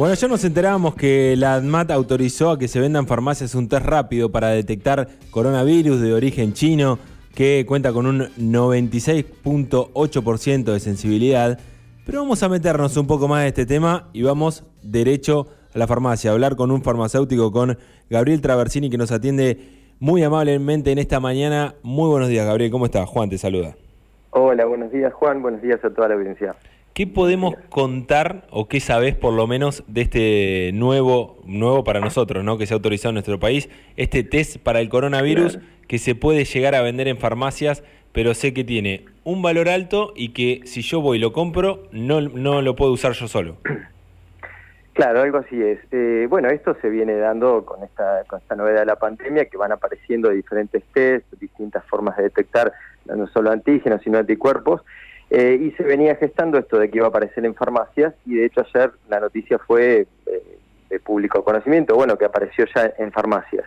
Bueno, ya nos enterábamos que la ADMAT autorizó a que se vendan farmacias un test rápido para detectar coronavirus de origen chino que cuenta con un 96.8% de sensibilidad. Pero vamos a meternos un poco más en este tema y vamos derecho a la farmacia, a hablar con un farmacéutico, con Gabriel Traversini, que nos atiende muy amablemente en esta mañana. Muy buenos días, Gabriel. ¿Cómo estás? Juan te saluda. Hola, buenos días, Juan. Buenos días a toda la audiencia. ¿Qué podemos contar o qué sabés por lo menos de este nuevo, nuevo para nosotros, ¿no? que se ha autorizado en nuestro país, este test para el coronavirus que se puede llegar a vender en farmacias, pero sé que tiene un valor alto y que si yo voy y lo compro, no, no lo puedo usar yo solo? Claro, algo así es. Eh, bueno, esto se viene dando con esta, con esta novedad de la pandemia, que van apareciendo diferentes test, distintas formas de detectar no solo antígenos, sino anticuerpos. Eh, y se venía gestando esto de que iba a aparecer en farmacias y de hecho ayer la noticia fue eh, de público conocimiento, bueno, que apareció ya en farmacias.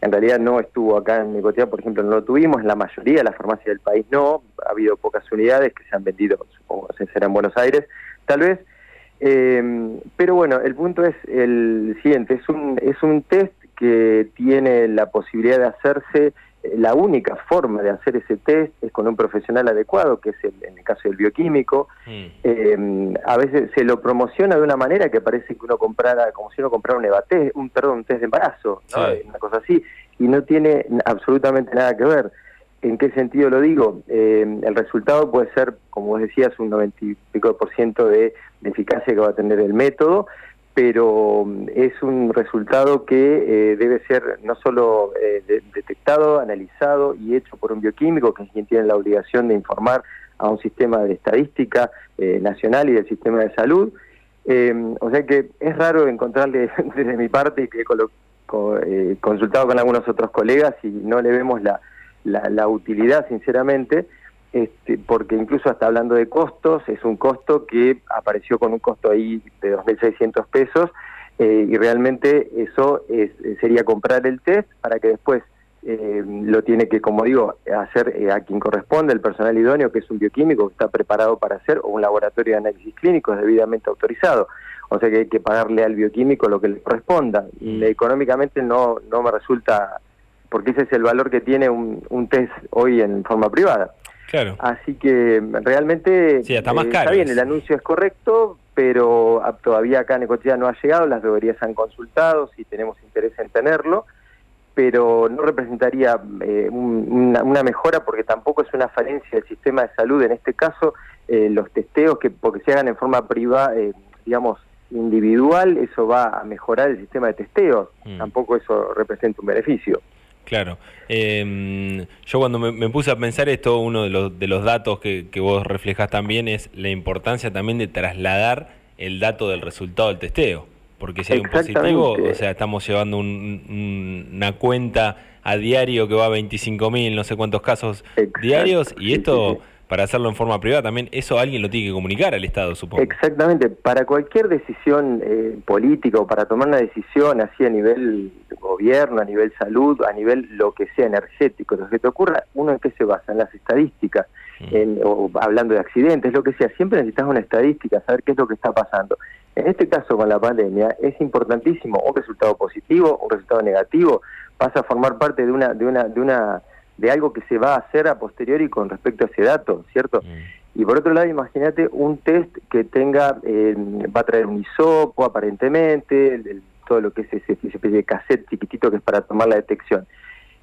En realidad no estuvo acá en Nicotea, por ejemplo, no lo tuvimos, en la mayoría de las farmacias del país no, ha habido pocas unidades que se han vendido, supongo que será en Buenos Aires, tal vez. Eh, pero bueno, el punto es el siguiente, es un, es un test que tiene la posibilidad de hacerse la única forma de hacer ese test es con un profesional adecuado, que es el, en el caso del bioquímico. Mm. Eh, a veces se lo promociona de una manera que parece que uno comprara, como si uno comprara un EVATES, un, perdón, un test de embarazo, una cosa así, y no tiene absolutamente nada que ver. ¿En qué sentido lo digo? Eh, el resultado puede ser, como vos decías, un 90 y pico por ciento de eficacia que va a tener el método, pero mm, es un resultado que eh, debe ser no solo eh, detectado, analizado y hecho por un bioquímico, que es quien tiene la obligación de informar a un sistema de estadística eh, nacional y del sistema de salud. o sea que es raro encontrarle desde mi parte que he consultado con algunos otros colegas y no le vemos la, la, la utilidad, sinceramente, este, porque incluso hasta hablando de costos, es un costo que apareció con un costo ahí de 2.600 pesos eh, y realmente eso es, sería comprar el test para que después eh, lo tiene que, como digo, hacer eh, a quien corresponde, el personal idóneo, que es un bioquímico que está preparado para hacer, o un laboratorio de análisis clínicos debidamente autorizado. O sea que hay que pagarle al bioquímico lo que le corresponda. Y mm. económicamente no, no me resulta, porque ese es el valor que tiene un, un test hoy en forma privada. Así que realmente está, más eh, bien, el anuncio es correcto, pero todavía acá en Ecochea no ha llegado, las deberías han consultado si tenemos interés en tenerlo, pero no representaría eh, una, mejora porque tampoco es una falencia del sistema de salud, en este caso eh, los testeos que porque se hagan en forma privada, digamos, individual, eso va a mejorar el sistema de testeos, mm. tampoco eso representa un beneficio. Claro. Em, yo cuando me, puse a pensar esto, uno de los, de los datos que, vos reflejas también es la importancia también de trasladar el dato del resultado del testeo. Porque si hay un positivo, o sea, estamos llevando una cuenta a diario que va a 25 mil, no sé cuántos casos diarios, y esto para hacerlo en forma privada también, eso alguien lo tiene que comunicar al Estado, supongo. Exactamente, para cualquier decisión eh, política o para tomar una decisión así a nivel gobierno, a nivel salud, a nivel lo que sea energético, lo que te ocurra, uno en qué se basa, en las estadísticas, mm. en, o hablando de accidentes, lo que sea, siempre necesitas una estadística, saber qué es lo que está pasando. En este caso con la pandemia es importantísimo un resultado positivo, un resultado negativo, pasa a formar parte de una, de una, de una de algo que se va a hacer a posteriori con respecto a ese dato, ¿cierto? Mm. Y por otro lado, imagínate un test que tenga, eh, va a traer un hisopo aparentemente, todo lo que es ese, especie de cassette chiquitito que es para tomar la detección.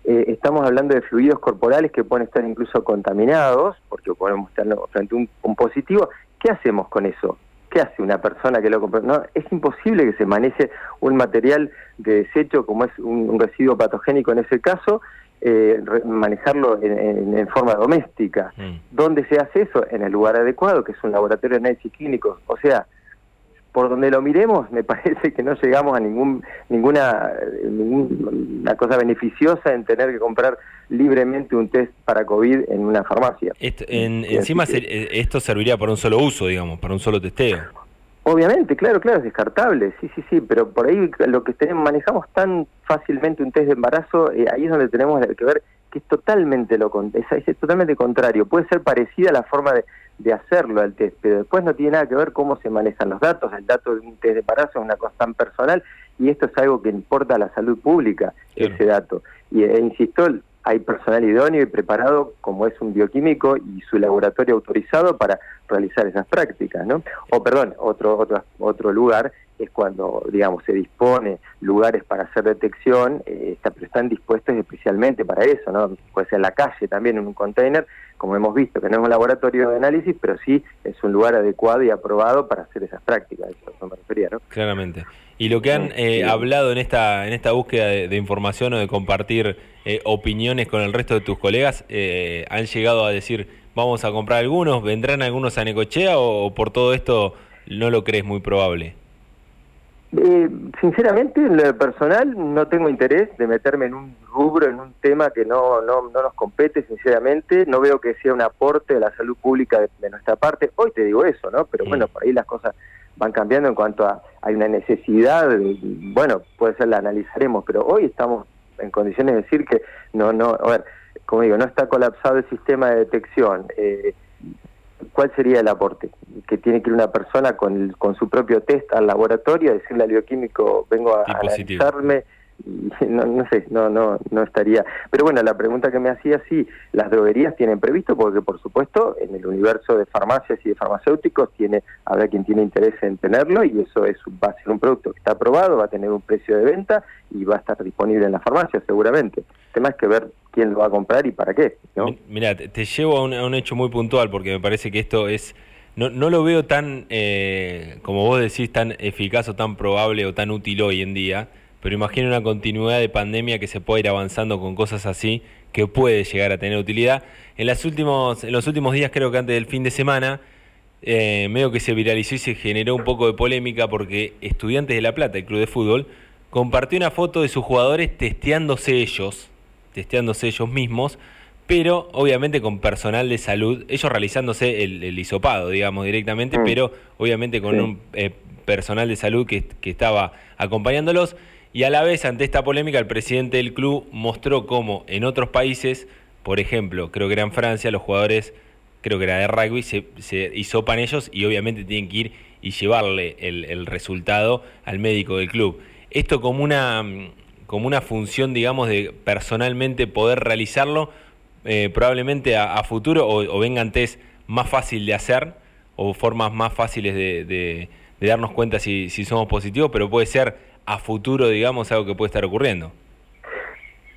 Eh, estamos hablando de fluidos corporales que pueden estar incluso contaminados, porque podemos estar frente a un, positivo. ¿Qué hacemos con eso? ¿Qué hace una persona que lo compra? No, es imposible que se maneje un material de desecho como es un residuo patogénico en ese caso eh, manejarlo en, forma doméstica. Mm. ¿Dónde se hace eso? En el lugar adecuado, que es un laboratorio de análisis clínicos. O sea, por donde lo miremos, me parece que no llegamos a ningún ninguna, ninguna cosa beneficiosa en tener que comprar libremente un test para COVID en una farmacia. encima, eh, esto serviría para un solo uso, digamos, para un solo testeo. Obviamente, claro, claro, es descartable, sí, sí, sí, pero por ahí lo que tenemos, manejamos tan fácilmente un test de embarazo, eh, ahí es donde tenemos que ver que es totalmente lo es, es totalmente contrario. Puede ser parecida a la forma de, de hacerlo al test, pero después no tiene nada que ver cómo se manejan los datos. El dato de un test de embarazo es una cosa tan personal y esto es algo que importa a la salud pública, ese dato. Y e, insisto, hay personal idóneo y preparado como es un bioquímico y su laboratorio autorizado para realizar esas prácticas, ¿no? O perdón, otro otro otro lugar es cuando, digamos, se dispone lugares para hacer detección, eh, pero están dispuestos especialmente para eso, ¿no? Puede ser en la calle también, en un container, como hemos visto, que no es un laboratorio de análisis, pero sí es un lugar adecuado y aprobado para hacer esas prácticas, eso me refería, ¿no? Claramente. Y lo que han eh, hablado en esta, en esta búsqueda de, información o de compartir eh, opiniones con el resto de tus colegas, han llegado a decir, vamos a comprar algunos, vendrán algunos a Necochea o por todo esto no lo crees muy probable? Eh, sinceramente, en lo personal, no tengo interés de meterme en un rubro, en un tema que no, no, no nos compete, sinceramente. No veo que sea un aporte a la salud pública de, nuestra parte. Hoy te digo eso, ¿no? Pero bueno, por ahí las cosas van cambiando en cuanto a hay una necesidad, bueno, puede ser la analizaremos, pero hoy estamos en condiciones de decir que no, no, a ver, como digo, no está colapsado el sistema de detección. Eh, ¿cuál sería el aporte? Que tiene que ir una persona con, con su propio test al laboratorio, decirle al bioquímico, vengo a, analizarme no, no sé, no, no, no estaría. Pero bueno, la pregunta que me hacía, sí, las droguerías tienen previsto, porque por supuesto en el universo de farmacias y de farmacéuticos tiene, habrá quien tiene interés en tenerlo y eso es va a ser un producto que está aprobado, va a tener un precio de venta y va a estar disponible en la farmacia seguramente. Tema es que ver quién lo va a comprar y para qué. ¿no? Mira, te, llevo a un, hecho muy puntual porque me parece que esto es... No, no lo veo tan, eh, como vos decís, tan eficaz o tan probable o tan útil hoy en día pero imagino una continuidad de pandemia que se puede ir avanzando con cosas así, que puede llegar a tener utilidad. En, las últimos, en los últimos días, creo que antes del fin de semana, eh, medio que se viralizó y se generó un poco de polémica porque Estudiantes de La Plata, el club de fútbol, compartió una foto de sus jugadores testeándose ellos, testeándose ellos mismos, pero obviamente con personal de salud, ellos realizándose el, el hisopado, digamos, directamente, mm. pero obviamente con un eh, personal de salud que, que estaba acompañándolos. Y a la vez, ante esta polémica, el presidente del club mostró cómo en otros países, por ejemplo, creo que era en Francia, los jugadores, creo que era de rugby, se, se hisopan ellos y obviamente tienen que ir y llevarle el, resultado al médico del club. Esto como una, como una función, digamos, de personalmente poder realizarlo, eh, probablemente a, futuro, o, vengan test más fácil de hacer, o formas más fáciles de, de, darnos cuenta si, si somos positivos, pero puede ser a futuro, digamos, algo que puede estar ocurriendo.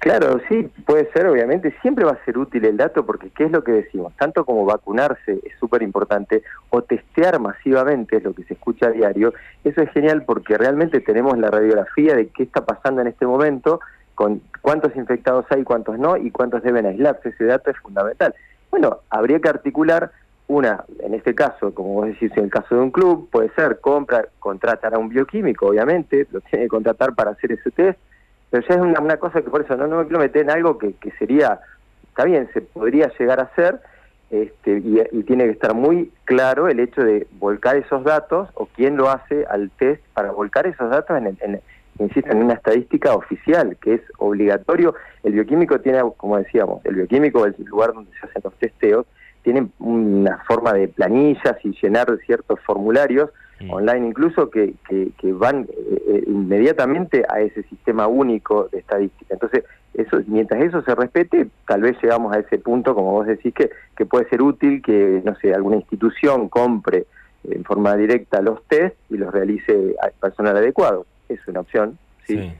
Claro, sí, puede ser, obviamente, siempre va a ser útil el dato porque ¿qué es lo que decimos? Tanto como vacunarse es súper importante o testear masivamente, es lo que se escucha a diario, eso es genial porque realmente tenemos la radiografía de qué está pasando en este momento, con cuántos infectados hay, cuántos no y cuántos deben aislarse, ese dato es fundamental. Bueno, habría que articular una, en este caso, como vos decís, en el caso de un club, puede ser compra, contratar a un bioquímico, obviamente, lo tiene que contratar para hacer ese test, pero ya es una, cosa que por eso no, me quiero meter en algo que, que sería, está bien, se podría llegar a hacer, este, y, tiene que estar muy claro el hecho de volcar esos datos o quién lo hace al test para volcar esos datos en, en, insisto, en una estadística oficial, que es obligatorio. El bioquímico tiene, como decíamos, el bioquímico el lugar donde se hacen los testeos, tienen una forma de planillas y llenar ciertos formularios. Online incluso que, que, van eh, eh, inmediatamente a ese sistema único de estadística. Entonces, eso, mientras eso se respete, tal vez llegamos a ese punto, como vos decís, que, que puede ser útil que, no sé, alguna institución compre en forma directa los test y los realice al personal adecuado. Es una opción, sí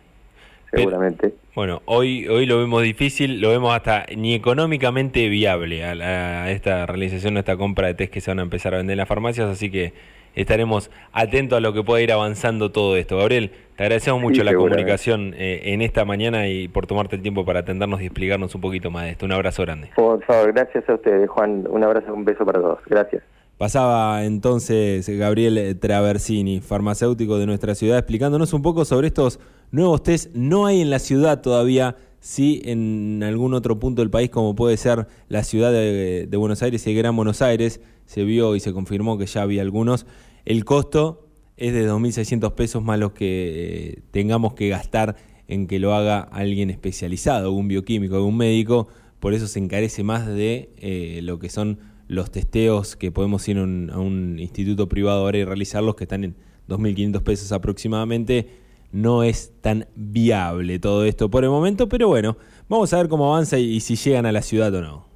seguramente. bueno, hoy, hoy lo vemos difícil, lo vemos hasta ni económicamente viable a, esta realización, a esta compra de test que se van a empezar a vender en las farmacias, así que estaremos atentos a lo que pueda ir avanzando todo esto. Gabriel, te agradecemos mucho la comunicación eh, en esta mañana y por tomarte el tiempo para atendernos y explicarnos un poquito más de esto. Un abrazo grande. Por favor, gracias a ustedes, Juan. Un abrazo, un beso para todos. Gracias. Pasaba entonces Gabriel Traversini, farmacéutico de nuestra ciudad, explicándonos un poco sobre estos nuevos test. No hay en la ciudad todavía, sí en algún otro punto del país, como puede ser la ciudad de, Buenos Aires y el Gran Buenos Aires. Se vio y se confirmó que ya había algunos. El costo es de 2.600 pesos más los que eh, tengamos que gastar en que lo haga alguien especializado, un bioquímico, un médico, por eso se encarece más de eh, lo que son los testeos que podemos ir a un, instituto privado ahora y realizarlos, que están en 2.500 pesos aproximadamente. No es tan viable todo esto por el momento, pero bueno, vamos a ver cómo avanza y si llegan a la ciudad o no.